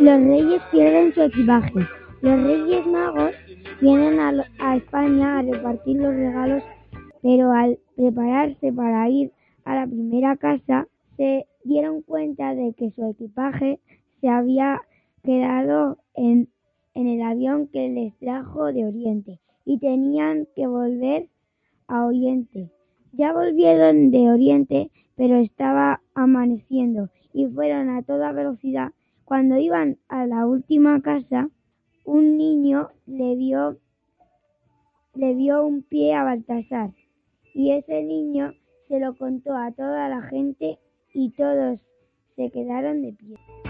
Los reyes pierden su equipaje. Los reyes magos vienen a, España a repartir los regalos, pero al prepararse para ir a la primera casa, se dieron cuenta de que su equipaje se había quedado en, en el avión que les trajo de Oriente y tenían que volver a Oriente. Ya volvieron de Oriente, pero estaba amaneciendo y fueron a toda velocidad cuando iban a la última casa, un niño le dio, le dio un pie a Baltasar y ese niño se lo contó a toda la gente y todos se quedaron de pie.